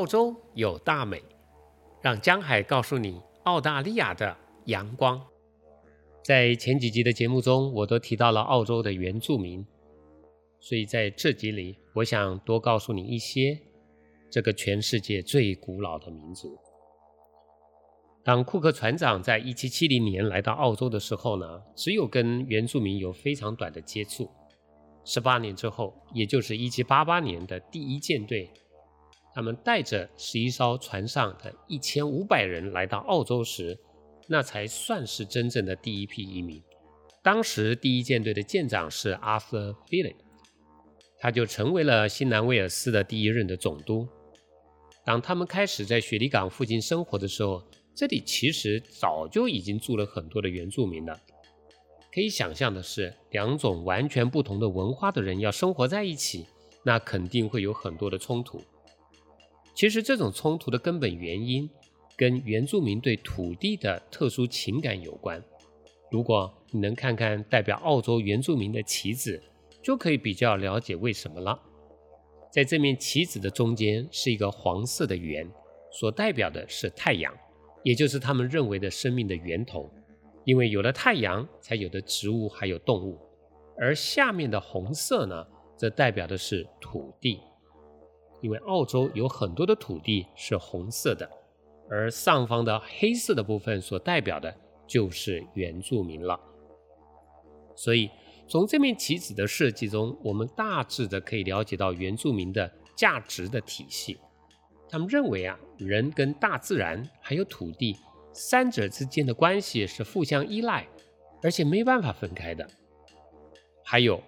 澳洲有大美，让江海告诉你澳大利亚的阳光。在前几集的节目中，我都提到了澳洲的原住民，所以在这集里，我想多告诉你一些这个全世界最古老的民族。当库克船长在1770年来到澳洲的时候呢，只有跟原住民有非常短的接触。十八年之后，也就是1788年的第一舰队，他们带着十一艘船上的一千五百人来到澳洲时。那才算是真正的第一批移民。当时第一舰队的舰长是 Arthur Phillip，他就成为了新南威尔斯的第一任的总督。当他们开始在雪梨港附近生活的时候，这里其实早就已经住了很多的原住民了。可以想象的是，两种完全不同的文化的人要生活在一起，那肯定会有很多的冲突。其实这种冲突的根本原因。跟原住民对土地的特殊情感有关。如果你能看看代表澳洲原住民的旗子，就可以比较了解为什么了。在这面旗子的中间是一个黄色的圆，所代表的是太阳，也就是他们认为的生命的源头。因为有了太阳，才有的植物还有动物。而下面的红色呢，则代表的是土地，因为澳洲有很多的土地是红色的。而上方的黑色的部分所代表的就是原住民了。所以从这面旗子的设计中，我们大致的可以了解到原住民的价值的体系。他们认为啊，人跟大自然还有土地三者之间的关系是互相依赖，而且没办法分开的。还有，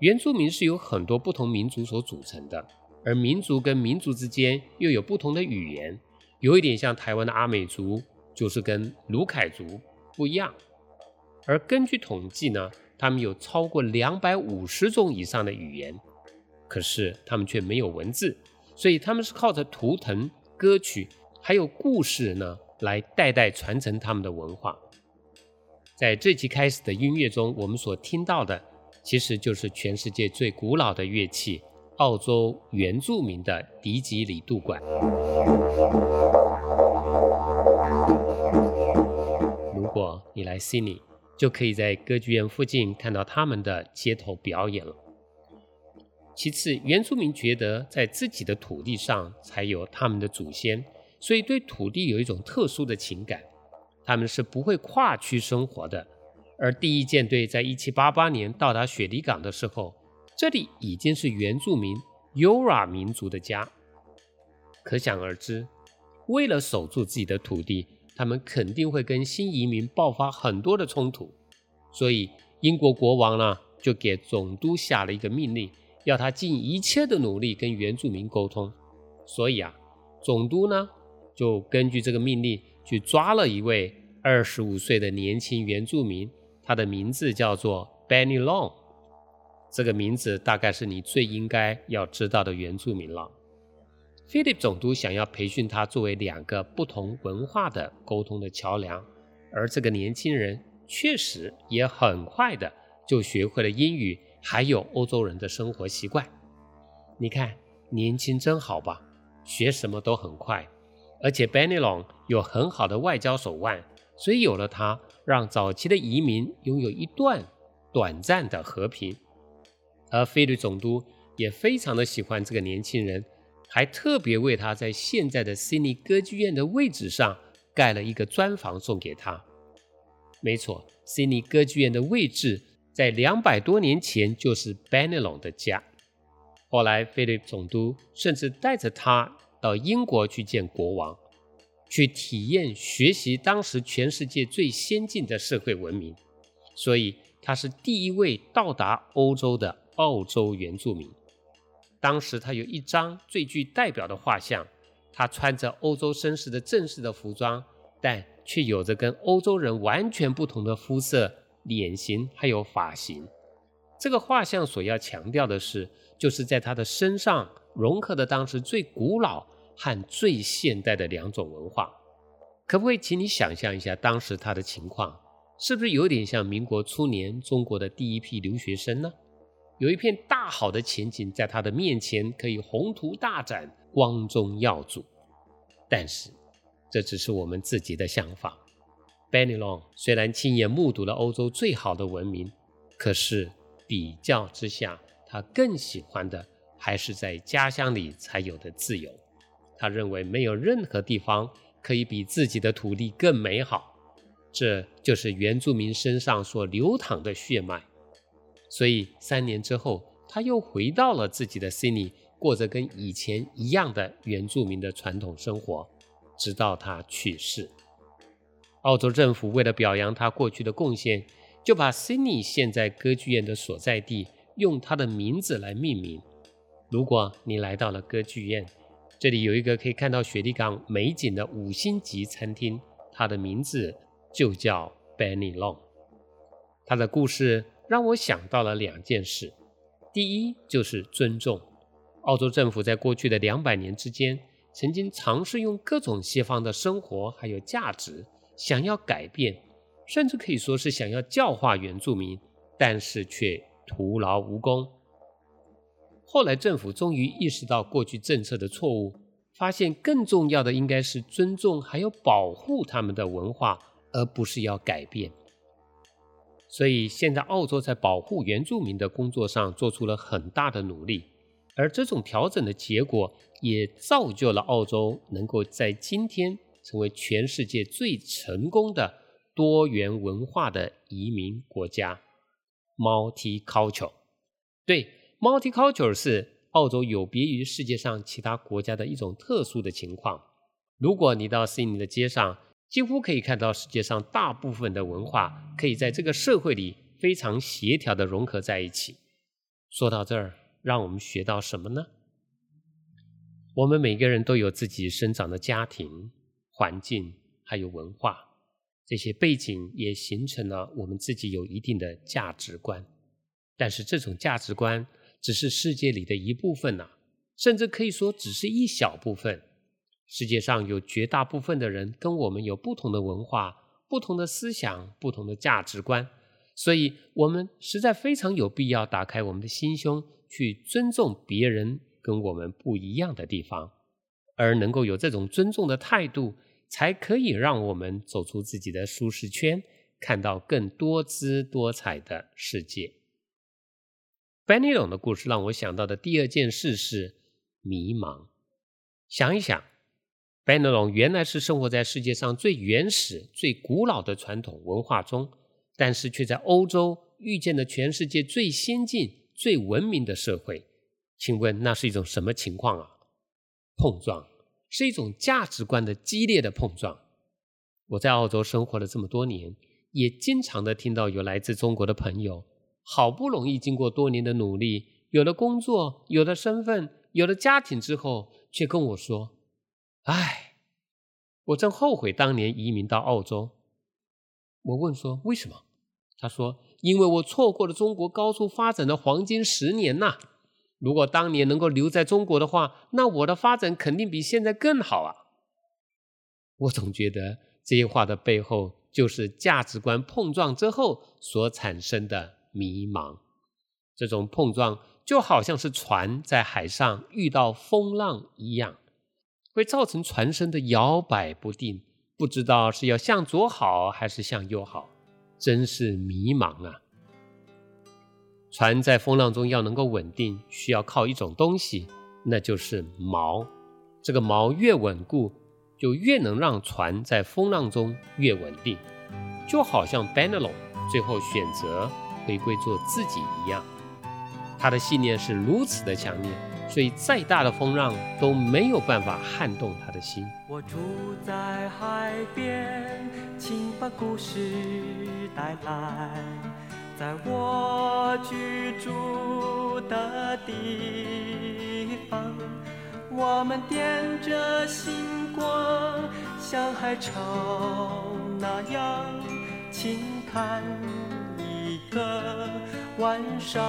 原住民是由很多不同民族所组成的，而民族跟民族之间又有不同的语言。有一点像台湾的阿美族，就是跟卢凯族不一样。而根据统计呢，他们有超过两百五十种以上的语言，可是他们却没有文字，所以他们是靠着图腾、歌曲还有故事呢，来代代传承他们的文化。在这期开始的音乐中，我们所听到的，其实就是全世界最古老的乐器。澳洲原住民的迪吉里杜管。如果你来悉尼，就可以在歌剧院附近看到他们的街头表演了。其次，原住民觉得在自己的土地上才有他们的祖先，所以对土地有一种特殊的情感。他们是不会跨区生活的。而第一舰队在一七八八年到达雪梨港的时候。这里已经是原住民 Yura 民族的家，可想而知，为了守住自己的土地，他们肯定会跟新移民爆发很多的冲突。所以英国国王呢，就给总督下了一个命令，要他尽一切的努力跟原住民沟通。所以啊，总督呢，就根据这个命令去抓了一位二十五岁的年轻原住民，他的名字叫做 Benny Long。这个名字大概是你最应该要知道的原住民了。菲利普总督想要培训他作为两个不同文化的沟通的桥梁，而这个年轻人确实也很快的就学会了英语，还有欧洲人的生活习惯。你看，年轻真好吧？学什么都很快，而且 Benelon 有很好的外交手腕，所以有了他，让早期的移民拥有一段短暂的和平。而菲律总督也非常的喜欢这个年轻人，还特别为他在现在的悉尼歌剧院的位置上盖了一个砖房送给他。没错，悉尼歌剧院的位置在两百多年前就是 Benelong 的家。后来，菲利总督甚至带着他到英国去见国王，去体验学习当时全世界最先进的社会文明。所以，他是第一位到达欧洲的。澳洲原住民，当时他有一张最具代表的画像，他穿着欧洲绅士的正式的服装，但却有着跟欧洲人完全不同的肤色、脸型还有发型。这个画像所要强调的是，就是在他的身上融合的当时最古老和最现代的两种文化。可不可以请你想象一下当时他的情况，是不是有点像民国初年中国的第一批留学生呢？有一片大好的前景在他的面前，可以宏图大展，光宗耀祖。但是这只是我们自己的想法。Benelong 虽然亲眼目睹了欧洲最好的文明，可是比较之下，他更喜欢的还是在家乡里才有的自由。他认为没有任何地方可以比自己的土地更美好。这就是原住民身上所流淌的血脉。所以三年之后，他又回到了自己的悉尼，过着跟以前一样的原住民的传统生活，直到他去世。澳洲政府为了表扬他过去的贡献，就把悉尼现在歌剧院的所在地用他的名字来命名。如果你来到了歌剧院，这里有一个可以看到雪地港美景的五星级餐厅，它的名字。就叫 Benny Long，他的故事让我想到了两件事。第一就是尊重。澳洲政府在过去的两百年之间，曾经尝试用各种西方的生活还有价值，想要改变，甚至可以说是想要教化原住民，但是却徒劳无功。后来政府终于意识到过去政策的错误，发现更重要的应该是尊重还有保护他们的文化。而不是要改变，所以现在澳洲在保护原住民的工作上做出了很大的努力，而这种调整的结果也造就了澳洲能够在今天成为全世界最成功的多元文化的移民国家。Multicultural，对，Multicultural 是澳洲有别于世界上其他国家的一种特殊的情况。如果你到悉尼的街上，几乎可以看到世界上大部分的文化可以在这个社会里非常协调的融合在一起。说到这儿，让我们学到什么呢？我们每个人都有自己生长的家庭环境，还有文化，这些背景也形成了我们自己有一定的价值观。但是这种价值观只是世界里的一部分呐，甚至可以说只是一小部分。世界上有绝大部分的人跟我们有不同的文化、不同的思想、不同的价值观，所以我们实在非常有必要打开我们的心胸，去尊重别人跟我们不一样的地方，而能够有这种尊重的态度，才可以让我们走出自己的舒适圈，看到更多姿多彩的世界。Benny 龙的故事让我想到的第二件事是迷茫。想一想。班德隆原来是生活在世界上最原始、最古老的传统文化中，但是却在欧洲遇见了全世界最先进、最文明的社会。请问那是一种什么情况啊？碰撞是一种价值观的激烈的碰撞。我在澳洲生活了这么多年，也经常的听到有来自中国的朋友，好不容易经过多年的努力，有了工作、有了身份、有了家庭之后，却跟我说。唉，我正后悔当年移民到澳洲。我问说为什么？他说：“因为我错过了中国高速发展的黄金十年呐！如果当年能够留在中国的话，那我的发展肯定比现在更好啊！”我总觉得这些话的背后，就是价值观碰撞之后所产生的迷茫。这种碰撞就好像是船在海上遇到风浪一样。会造成船身的摇摆不定，不知道是要向左好还是向右好，真是迷茫啊！船在风浪中要能够稳定，需要靠一种东西，那就是锚。这个锚越稳固，就越能让船在风浪中越稳定。就好像 b a n e l o 最后选择回归做自己一样，他的信念是如此的强烈。所以，再大的风浪都没有办法撼动他的心。我住在海边，请把故事带来，在我居住的地方，我们点着星光，像海潮那样轻看一个晚上。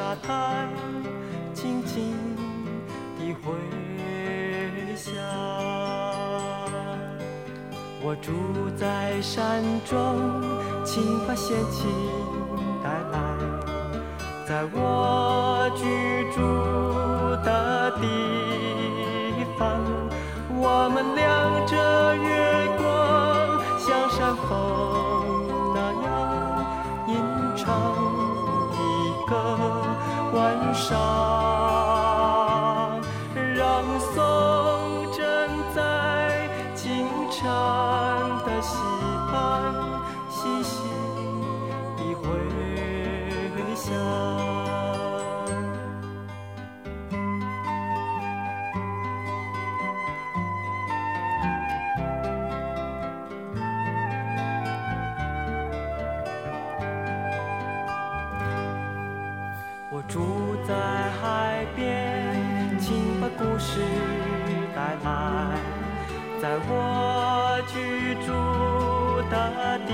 沙滩静静地回响。我住在山中，请把仙气带来，在我居住的地方，我们亮着月光，像山峰伤。请把故事带来，在我居住的地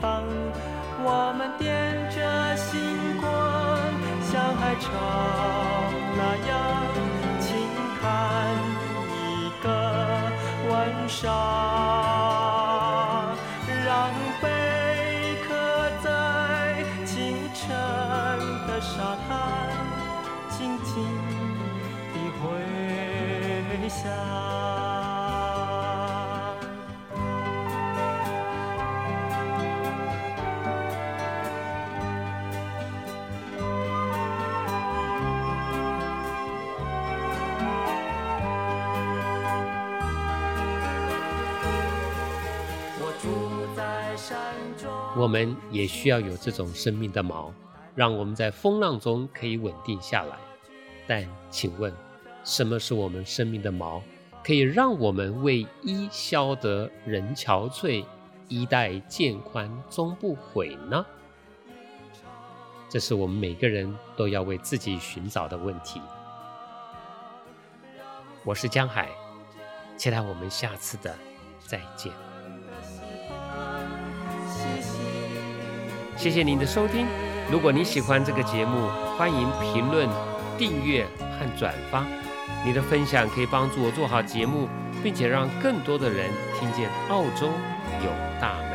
方，我们点着星光，像海潮那样轻看一个晚上。我们也需要有这种生命的锚，让我们在风浪中可以稳定下来。但请问，什么是我们生命的锚，可以让我们为伊消得人憔悴，衣带渐宽终不悔呢？这是我们每个人都要为自己寻找的问题。我是江海，期待我们下次的再见。谢谢您的收听。如果你喜欢这个节目，欢迎评论、订阅和转发。你的分享可以帮助我做好节目，并且让更多的人听见澳洲有大美。